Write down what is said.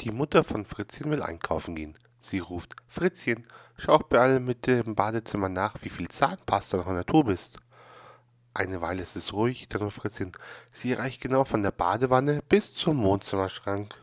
Die Mutter von Fritzchen will einkaufen gehen. Sie ruft, Fritzchen, schau bei allem mit dem Badezimmer nach, wie viel Zahnpasta noch in der Tube ist. Eine Weile ist es ruhig, dann ruft Fritzchen, sie reicht genau von der Badewanne bis zum Wohnzimmerschrank.